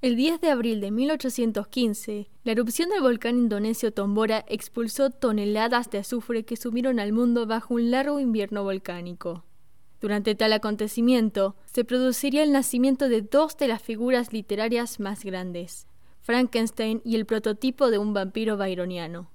El 10 de abril de 1815, la erupción del volcán indonesio Tombora expulsó toneladas de azufre que sumieron al mundo bajo un largo invierno volcánico. Durante tal acontecimiento, se produciría el nacimiento de dos de las figuras literarias más grandes, Frankenstein y el prototipo de un vampiro byroniano.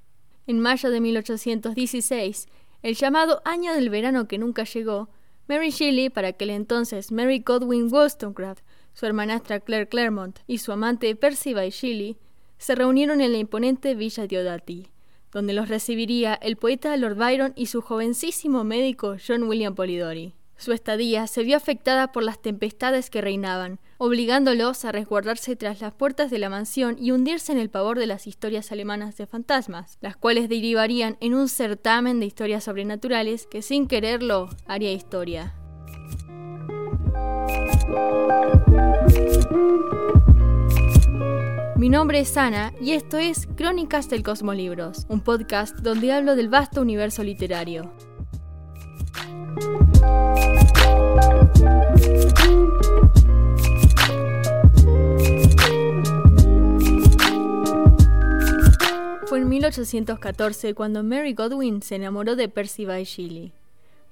En mayo de 1816, el llamado Año del Verano que nunca llegó, Mary Shelley, para aquel entonces Mary Godwin Wollstonecraft, su hermanastra Claire Claremont y su amante Percy Shelley, se reunieron en la imponente Villa Diodati, donde los recibiría el poeta Lord Byron y su jovencísimo médico John William Polidori. Su estadía se vio afectada por las tempestades que reinaban, obligándolos a resguardarse tras las puertas de la mansión y hundirse en el pavor de las historias alemanas de fantasmas, las cuales derivarían en un certamen de historias sobrenaturales que sin quererlo haría historia. Mi nombre es Ana y esto es Crónicas del Cosmolibros, un podcast donde hablo del vasto universo literario. Fue en 1814 cuando Mary Godwin se enamoró de Percy Bysshe Shelley,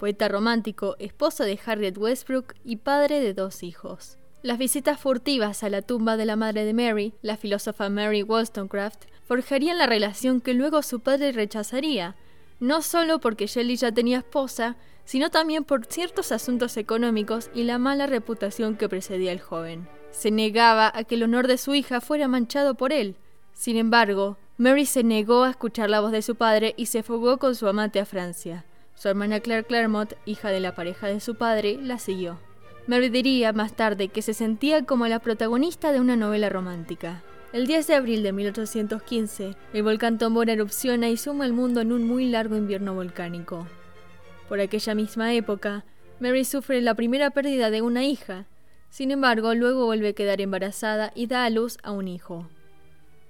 poeta romántico, esposo de Harriet Westbrook y padre de dos hijos. Las visitas furtivas a la tumba de la madre de Mary, la filósofa Mary Wollstonecraft, forjarían la relación que luego su padre rechazaría, no solo porque Shelley ya tenía esposa, sino también por ciertos asuntos económicos y la mala reputación que precedía al joven. Se negaba a que el honor de su hija fuera manchado por él. Sin embargo, Mary se negó a escuchar la voz de su padre y se fugó con su amante a Francia. Su hermana Claire Claremont, hija de la pareja de su padre, la siguió. Mary diría más tarde que se sentía como la protagonista de una novela romántica. El 10 de abril de 1815, el volcán Tombora erupciona y suma al mundo en un muy largo invierno volcánico. Por aquella misma época, Mary sufre la primera pérdida de una hija. Sin embargo, luego vuelve a quedar embarazada y da a luz a un hijo.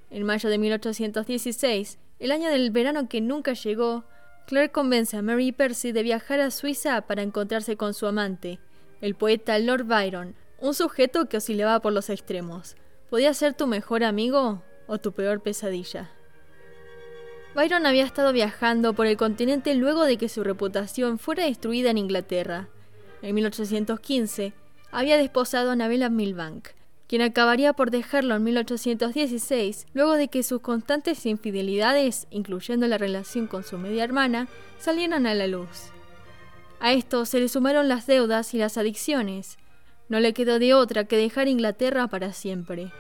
En mayo de 1816, el año del verano que nunca llegó, Claire convence a Mary Percy de viajar a Suiza para encontrarse con su amante, el poeta Lord Byron, un sujeto que oscilaba por los extremos. ¿Podía ser tu mejor amigo o tu peor pesadilla? Byron había estado viajando por el continente luego de que su reputación fuera destruida en Inglaterra. En 1815 había desposado a Annabella Milbank, quien acabaría por dejarlo en 1816 luego de que sus constantes infidelidades, incluyendo la relación con su media hermana, salieran a la luz. A esto se le sumaron las deudas y las adicciones. No le quedó de otra que dejar Inglaterra para siempre.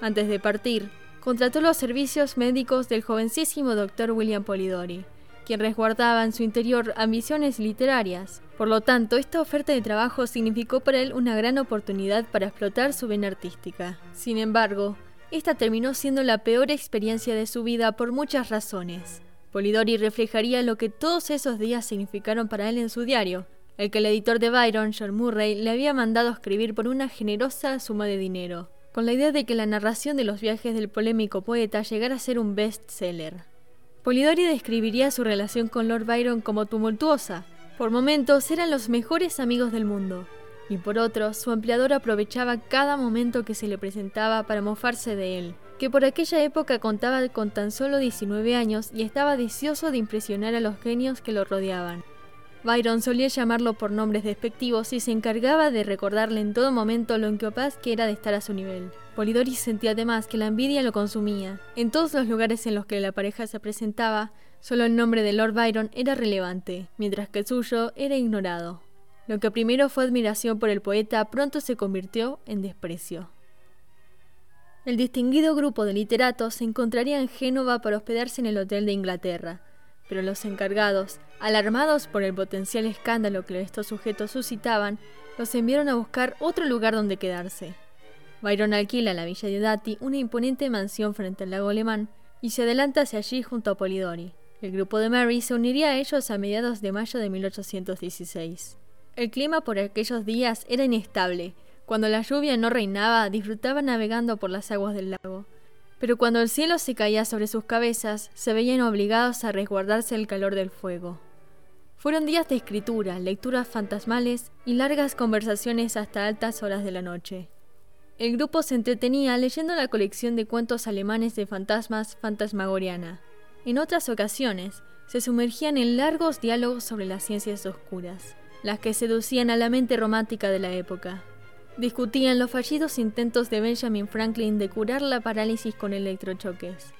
Antes de partir, contrató los servicios médicos del jovencísimo doctor William Polidori, quien resguardaba en su interior ambiciones literarias. Por lo tanto, esta oferta de trabajo significó para él una gran oportunidad para explotar su vena artística. Sin embargo, esta terminó siendo la peor experiencia de su vida por muchas razones. Polidori reflejaría lo que todos esos días significaron para él en su diario, el que el editor de Byron, John Murray, le había mandado escribir por una generosa suma de dinero con la idea de que la narración de los viajes del polémico poeta llegara a ser un best-seller. Polidori describiría su relación con Lord Byron como tumultuosa. Por momentos eran los mejores amigos del mundo, y por otros su empleador aprovechaba cada momento que se le presentaba para mofarse de él, que por aquella época contaba con tan solo 19 años y estaba deseoso de impresionar a los genios que lo rodeaban. Byron solía llamarlo por nombres despectivos y se encargaba de recordarle en todo momento lo incapaz que era de estar a su nivel. Polidori sentía además que la envidia lo consumía. En todos los lugares en los que la pareja se presentaba, solo el nombre de Lord Byron era relevante, mientras que el suyo era ignorado. Lo que primero fue admiración por el poeta pronto se convirtió en desprecio. El distinguido grupo de literatos se encontraría en Génova para hospedarse en el Hotel de Inglaterra, pero los encargados, alarmados por el potencial escándalo que estos sujetos suscitaban, los enviaron a buscar otro lugar donde quedarse. Byron alquila en la villa de Dati una imponente mansión frente al lago alemán y se adelanta hacia allí junto a Polidori. El grupo de Mary se uniría a ellos a mediados de mayo de 1816. El clima por aquellos días era inestable. Cuando la lluvia no reinaba, disfrutaba navegando por las aguas del lago. Pero cuando el cielo se caía sobre sus cabezas, se veían obligados a resguardarse el calor del fuego. Fueron días de escritura, lecturas fantasmales y largas conversaciones hasta altas horas de la noche. el grupo se entretenía leyendo la colección de cuentos alemanes de fantasmas Fantasmagoriana. En otras ocasiones, se sumergían en largos diálogos sobre las ciencias oscuras, las que seducían a la mente romántica de la época. Discutían los fallidos intentos de Benjamin Franklin de curar la parálisis con electrochoques.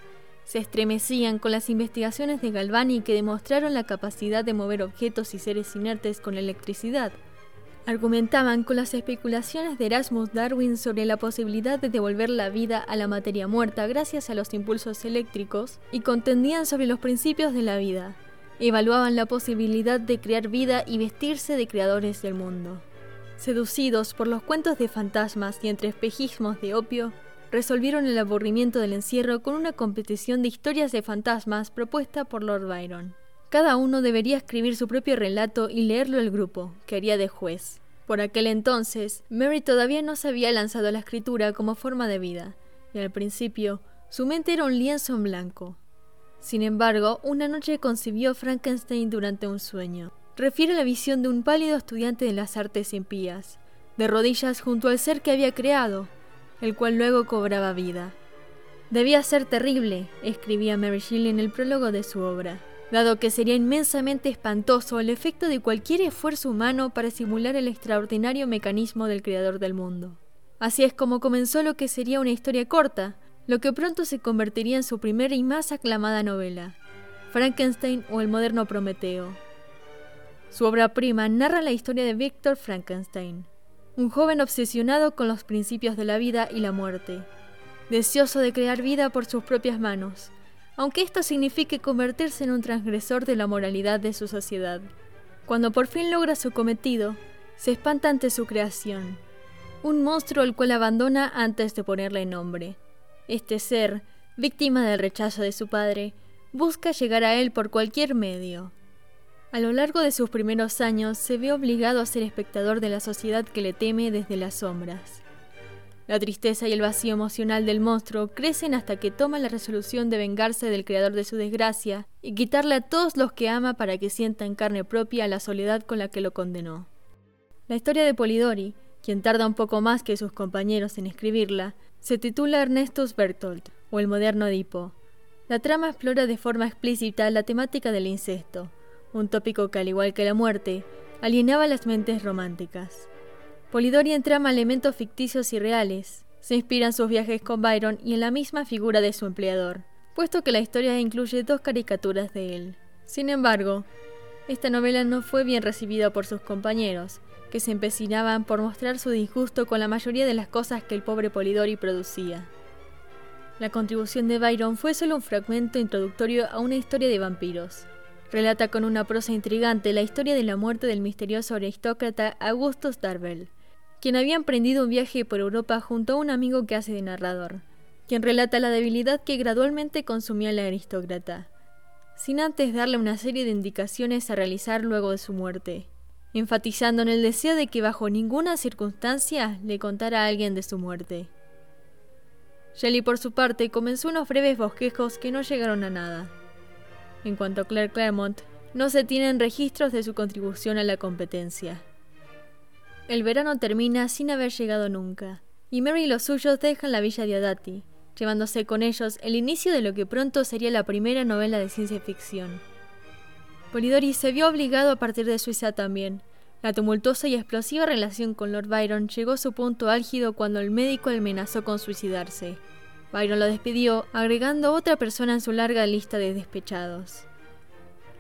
Se estremecían con las investigaciones de Galvani que demostraron la capacidad de mover objetos y seres inertes con electricidad, Argumentaban con las especulaciones de Erasmus Darwin sobre la posibilidad de devolver la vida a la materia muerta gracias a los impulsos eléctricos y contendían sobre los principios de la vida. Evaluaban la posibilidad de crear vida y vestirse de creadores del mundo. Seducidos por los cuentos de fantasmas y entre espejismos de opio, resolvieron el aburrimiento del encierro con una competición de historias de fantasmas propuesta por Lord Byron. Cada uno debería escribir su propio relato y leerlo el grupo, que haría de juez. Por aquel entonces, Mary todavía no se había lanzado a la escritura como forma de vida, y al principio su mente era un lienzo en blanco. Sin embargo, una noche concibió Frankenstein durante un sueño. Refiere la visión de un pálido estudiante de las artes impías, de rodillas junto al ser que había creado, el cual luego cobraba vida. Debía ser terrible, escribía Mary Shelley en el prólogo de su obra dado que sería inmensamente espantoso el efecto de cualquier esfuerzo humano para simular el extraordinario mecanismo del creador del mundo. Así es como comenzó lo que sería una historia corta, lo que pronto se convertiría en su primera y más aclamada novela, Frankenstein o el moderno Prometeo. Su obra prima narra la historia de Victor Frankenstein, un joven obsesionado con los principios de la vida y la muerte, deseoso de crear vida por sus propias manos, aunque esto signifique convertirse en un transgresor de la moralidad de su sociedad. Cuando por fin logra su cometido, se espanta ante su creación, un monstruo al cual abandona antes de ponerle nombre. Este ser, víctima del rechazo de su padre, busca llegar a él por cualquier medio. A lo largo de sus primeros años se ve obligado a ser espectador de la sociedad que le teme desde las sombras. La tristeza y el vacío emocional del monstruo crecen hasta que toma la resolución de vengarse del creador de su desgracia y quitarle a todos los que ama para que sienta en carne propia la soledad con la que lo condenó. La historia de Polidori, quien tarda un poco más que sus compañeros en escribirla, se titula Ernestus Bertolt, o el moderno Edipo. La trama explora de forma explícita la temática del incesto, un tópico que al igual que la muerte, alienaba las mentes románticas. Polidori entrama elementos ficticios y reales. Se inspira en sus viajes con Byron y en la misma figura de su empleador, puesto que la historia incluye dos caricaturas de él. Sin embargo, esta novela no fue bien recibida por sus compañeros, que se empecinaban por mostrar su disgusto con la mayoría de las cosas que el pobre Polidori producía. La contribución de Byron fue solo un fragmento introductorio a una historia de vampiros. Relata con una prosa intrigante la historia de la muerte del misterioso aristócrata Augustus Darvel, quien había emprendido un viaje por Europa junto a un amigo que hace de narrador, quien relata la debilidad que gradualmente consumía la aristócrata, sin antes darle una serie de indicaciones a realizar luego de su muerte, enfatizando en el deseo de que bajo ninguna circunstancia le contara a alguien de su muerte. Shelley por su parte comenzó unos breves bosquejos que no llegaron a nada. En cuanto a Claire Claremont, no se tienen registros de su contribución a la competencia. El verano termina sin haber llegado nunca, y Mary y los suyos dejan la villa de Adati, llevándose con ellos el inicio de lo que pronto sería la primera novela de ciencia ficción. Polidori se vio obligado a partir de Suiza también. La tumultuosa y explosiva relación con Lord Byron llegó a su punto álgido cuando el médico amenazó con suicidarse. Byron lo despidió, agregando otra persona en su larga lista de despechados.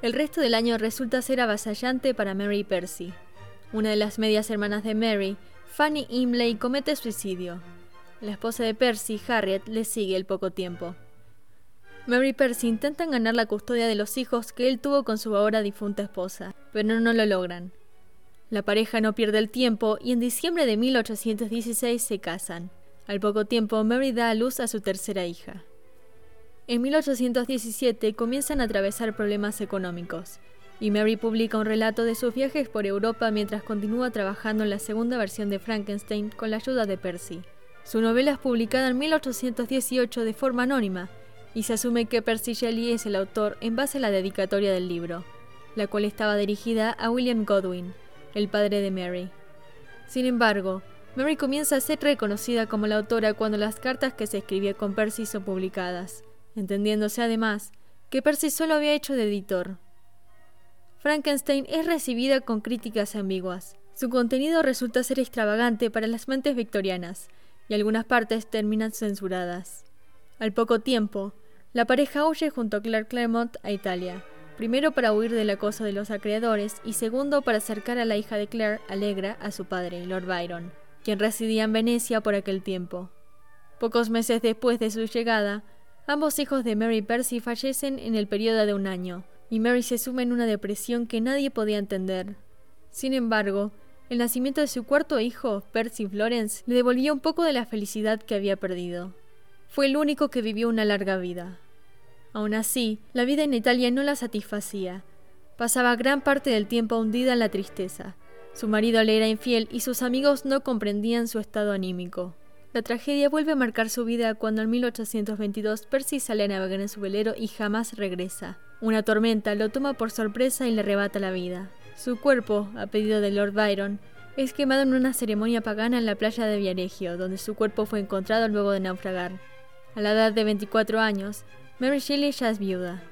El resto del año resulta ser avasallante para Mary Percy. Una de las medias hermanas de Mary, Fanny Imlay, comete suicidio. La esposa de Percy, Harriet, le sigue el poco tiempo. Mary Percy intentan ganar la custodia de los hijos que él tuvo con su ahora difunta esposa, pero no lo logran. La pareja no pierde el tiempo y en diciembre de 1816 se casan. Al poco tiempo, Mary da a luz a su tercera hija. En 1817 comienzan a atravesar problemas económicos y Mary publica un relato de sus viajes por Europa mientras continúa trabajando en la segunda versión de Frankenstein con la ayuda de Percy. Su novela es publicada en 1818 de forma anónima, y se asume que Percy Shelley es el autor en base a la dedicatoria del libro, la cual estaba dirigida a William Godwin, el padre de Mary. Sin embargo, Mary comienza a ser reconocida como la autora cuando las cartas que se escribía con Percy son publicadas, entendiéndose además que Percy solo había hecho de editor. Frankenstein es recibida con críticas ambiguas. Su contenido resulta ser extravagante para las mentes victorianas, y algunas partes terminan censuradas. Al poco tiempo, la pareja huye junto a Clark Claremont a Italia, primero para huir del acoso de los acreedores y segundo para acercar a la hija de Claire, Alegra, a su padre, Lord Byron quien residía en Venecia por aquel tiempo. Pocos meses después de su llegada, ambos hijos de Mary Percy fallecen en el periodo de un año, y Mary se suma en una depresión que nadie podía entender. Sin embargo, el nacimiento de su cuarto hijo, Percy Florence, le devolvió un poco de la felicidad que había perdido. Fue el único que vivió una larga vida. Aún así, la vida en Italia no la satisfacía. Pasaba gran parte del tiempo hundida en la tristeza, su marido le era infiel y sus amigos no comprendían su estado anímico. La tragedia vuelve a marcar su vida cuando en 1822 Percy sale a navegar en su velero y jamás regresa. Una tormenta lo toma por sorpresa y le arrebata la vida. Su cuerpo, a pedido de Lord Byron, es quemado en una ceremonia pagana en la playa de Viareggio, donde su cuerpo fue encontrado luego de naufragar. A la edad de 24 años, Mary Shelley ya es viuda.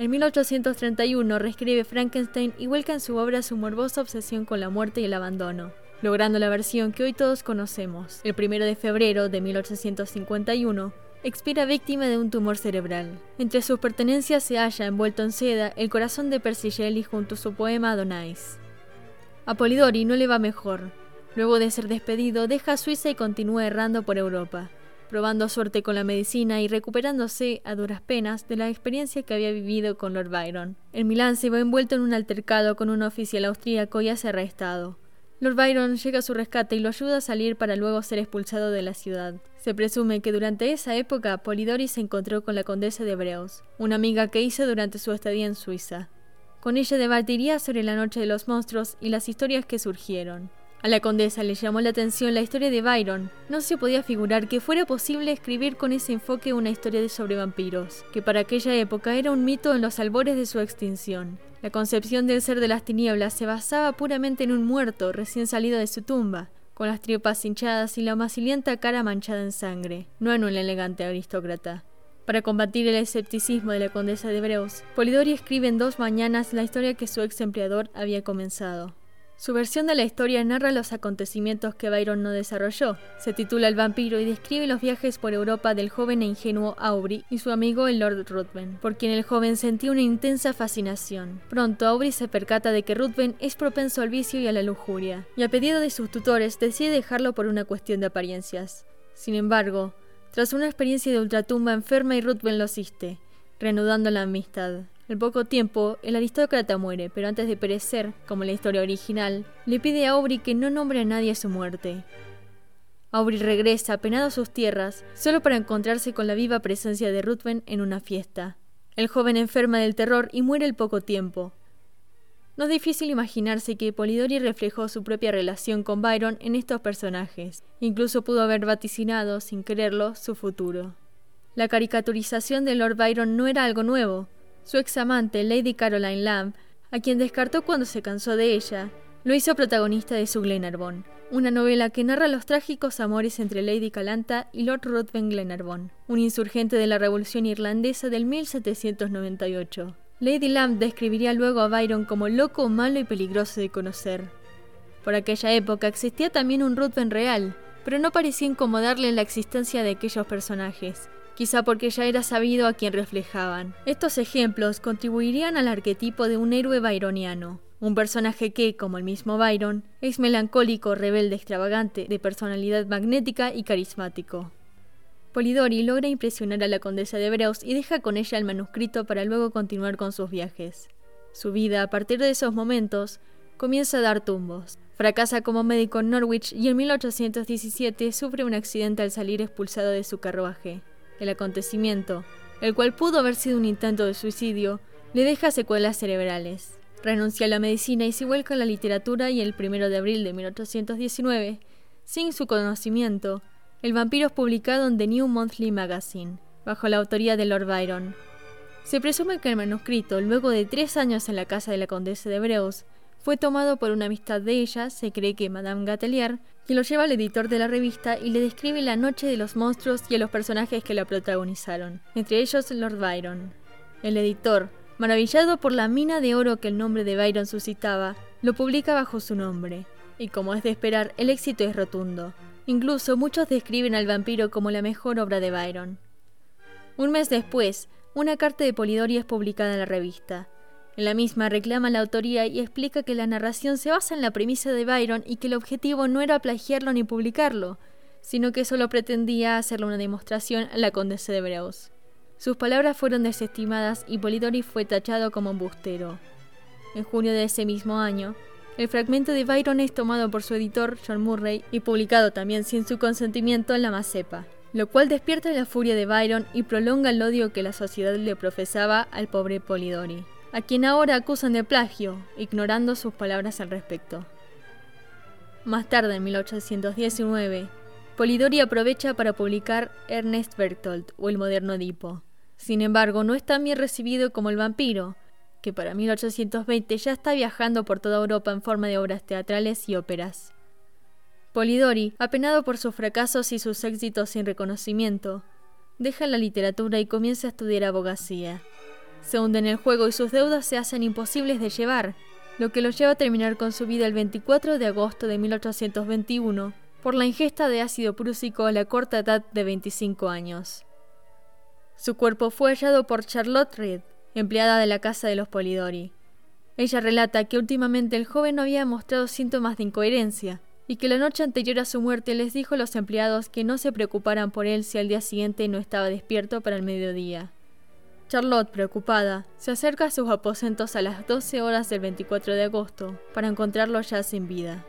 En 1831 reescribe Frankenstein y vuelca en su obra su morbosa obsesión con la muerte y el abandono, logrando la versión que hoy todos conocemos. El 1 de febrero de 1851 expira víctima de un tumor cerebral. Entre sus pertenencias se halla envuelto en seda el corazón de Percy Shelley junto a su poema Adonais. A Polidori no le va mejor. Luego de ser despedido, deja Suiza y continúa errando por Europa probando suerte con la medicina y recuperándose a duras penas de la experiencia que había vivido con Lord Byron. En Milán se ve envuelto en un altercado con un oficial austríaco y hace arrestado. Lord Byron llega a su rescate y lo ayuda a salir para luego ser expulsado de la ciudad. Se presume que durante esa época Polidori se encontró con la condesa de Breus, una amiga que hizo durante su estadía en Suiza. Con ella debatiría sobre la noche de los monstruos y las historias que surgieron. A la condesa le llamó la atención la historia de Byron. No se podía figurar que fuera posible escribir con ese enfoque una historia sobre vampiros, que para aquella época era un mito en los albores de su extinción. La concepción del ser de las tinieblas se basaba puramente en un muerto recién salido de su tumba, con las tripas hinchadas y la macilienta cara manchada en sangre, no en un elegante aristócrata. Para combatir el escepticismo de la condesa de Breus, Polidori escribe en dos mañanas la historia que su ex empleador había comenzado. Su versión de la historia narra los acontecimientos que Byron no desarrolló. Se titula El vampiro y describe los viajes por Europa del joven e ingenuo Aubrey y su amigo el Lord Ruthven, por quien el joven sentía una intensa fascinación. Pronto Aubrey se percata de que Ruthven es propenso al vicio y a la lujuria, y a pedido de sus tutores decide dejarlo por una cuestión de apariencias. Sin embargo, tras una experiencia de ultratumba enferma y Ruthven lo asiste, reanudando la amistad. Al poco tiempo, el aristócrata muere, pero antes de perecer, como la historia original, le pide a Aubrey que no nombre a nadie a su muerte. Aubrey regresa apenado a sus tierras, solo para encontrarse con la viva presencia de Ruthven en una fiesta. El joven enferma del terror y muere al poco tiempo. No es difícil imaginarse que Polidori reflejó su propia relación con Byron en estos personajes. Incluso pudo haber vaticinado, sin quererlo, su futuro. La caricaturización de Lord Byron no era algo nuevo. Su ex amante, Lady Caroline Lamb, a quien descartó cuando se cansó de ella, lo hizo protagonista de su Glenarvon, una novela que narra los trágicos amores entre Lady Calanta y Lord Ruthven Glenarvon, un insurgente de la Revolución Irlandesa del 1798. Lady Lamb describiría luego a Byron como loco, malo y peligroso de conocer. Por aquella época existía también un Ruthven real, pero no parecía incomodarle la existencia de aquellos personajes, quizá porque ya era sabido a quien reflejaban. Estos ejemplos contribuirían al arquetipo de un héroe byroniano, un personaje que, como el mismo Byron, es melancólico, rebelde, extravagante, de personalidad magnética y carismático. Polidori logra impresionar a la condesa de Breus y deja con ella el manuscrito para luego continuar con sus viajes. Su vida, a partir de esos momentos, comienza a dar tumbos. Fracasa como médico en Norwich y en 1817 sufre un accidente al salir expulsado de su carruaje. El acontecimiento, el cual pudo haber sido un intento de suicidio, le deja secuelas cerebrales. Renuncia a la medicina y se vuelca a la literatura y el 1 de abril de 1819, sin su conocimiento, El vampiro es publicado en The New Monthly Magazine, bajo la autoría de Lord Byron. Se presume que el manuscrito, luego de tres años en la casa de la condesa de Breus, fue tomado por una amistad de ella, se cree que Madame Gatelier, quien lo lleva al editor de la revista y le describe la noche de los monstruos y a los personajes que la protagonizaron, entre ellos Lord Byron. El editor, maravillado por la mina de oro que el nombre de Byron suscitaba, lo publica bajo su nombre, y como es de esperar, el éxito es rotundo. Incluso muchos describen al vampiro como la mejor obra de Byron. Un mes después, una carta de Polidori es publicada en la revista. En la misma reclama la autoría y explica que la narración se basa en la premisa de Byron y que el objetivo no era plagiarlo ni publicarlo, sino que solo pretendía hacerle una demostración a la condesa de Breus. Sus palabras fueron desestimadas y Polidori fue tachado como embustero. En junio de ese mismo año, el fragmento de Byron es tomado por su editor John Murray y publicado también sin su consentimiento en la Macepa, lo cual despierta la furia de Byron y prolonga el odio que la sociedad le profesaba al pobre Polidori, a quien ahora acusan de plagio, ignorando sus palabras al respecto. Más tarde, en 1819, Polidori aprovecha para publicar Ernest Bertolt o El moderno Edipo. Sin embargo, no es tan bien recibido como El vampiro, que para 1820 ya está viajando por toda Europa en forma de obras teatrales y óperas. Polidori, apenado por sus fracasos y sus éxitos sin reconocimiento, deja la literatura y comienza a estudiar abogacía. Se hunde en el juego y sus deudas se hacen imposibles de llevar, lo que lo lleva a terminar con su vida el 24 de agosto de 1821 por la ingesta de ácido prúsico a la corta edad de 25 años. Su cuerpo fue hallado por Charlotte Reed, empleada de la casa de los Polidori. Ella relata que últimamente el joven no había mostrado síntomas de incoherencia y que la noche anterior a su muerte les dijo a los empleados que no se preocuparan por él si al día siguiente no estaba despierto para el mediodía. Charlotte, preocupada, se acerca a sus aposentos a las 12 horas del 24 de agosto para encontrarlo ya sin vida.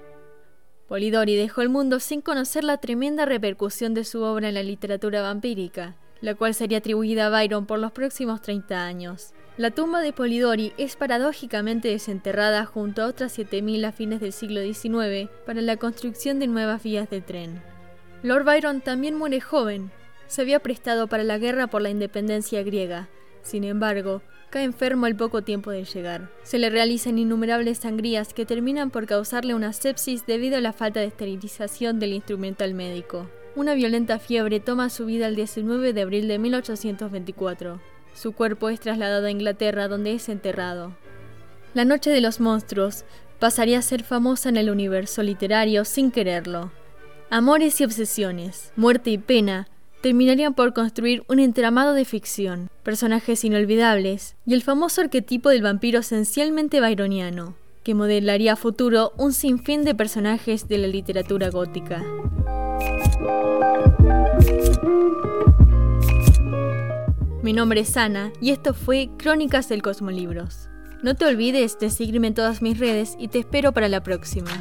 Polidori dejó el mundo sin conocer la tremenda repercusión de su obra en la literatura vampírica la cual sería atribuida a Byron por los próximos 30 años. La tumba de Polidori es paradójicamente desenterrada junto a otras 7.000 a fines del siglo XIX para la construcción de nuevas vías de tren. Lord Byron también muere joven. Se había prestado para la guerra por la independencia griega. Sin embargo, cae enfermo al poco tiempo de llegar. Se le realizan innumerables sangrías que terminan por causarle una sepsis debido a la falta de esterilización del instrumental médico. Una violenta fiebre toma su vida el 19 de abril de 1824. Su cuerpo es trasladado a Inglaterra donde es enterrado. La Noche de los Monstruos pasaría a ser famosa en el universo literario sin quererlo. Amores y obsesiones, muerte y pena terminarían por construir un entramado de ficción, personajes inolvidables y el famoso arquetipo del vampiro esencialmente byroniano, que modelaría a futuro un sinfín de personajes de la literatura gótica. Mi nombre es Ana y esto fue Crónicas del Cosmolibros. No te olvides de seguirme en todas mis redes y te espero para la próxima.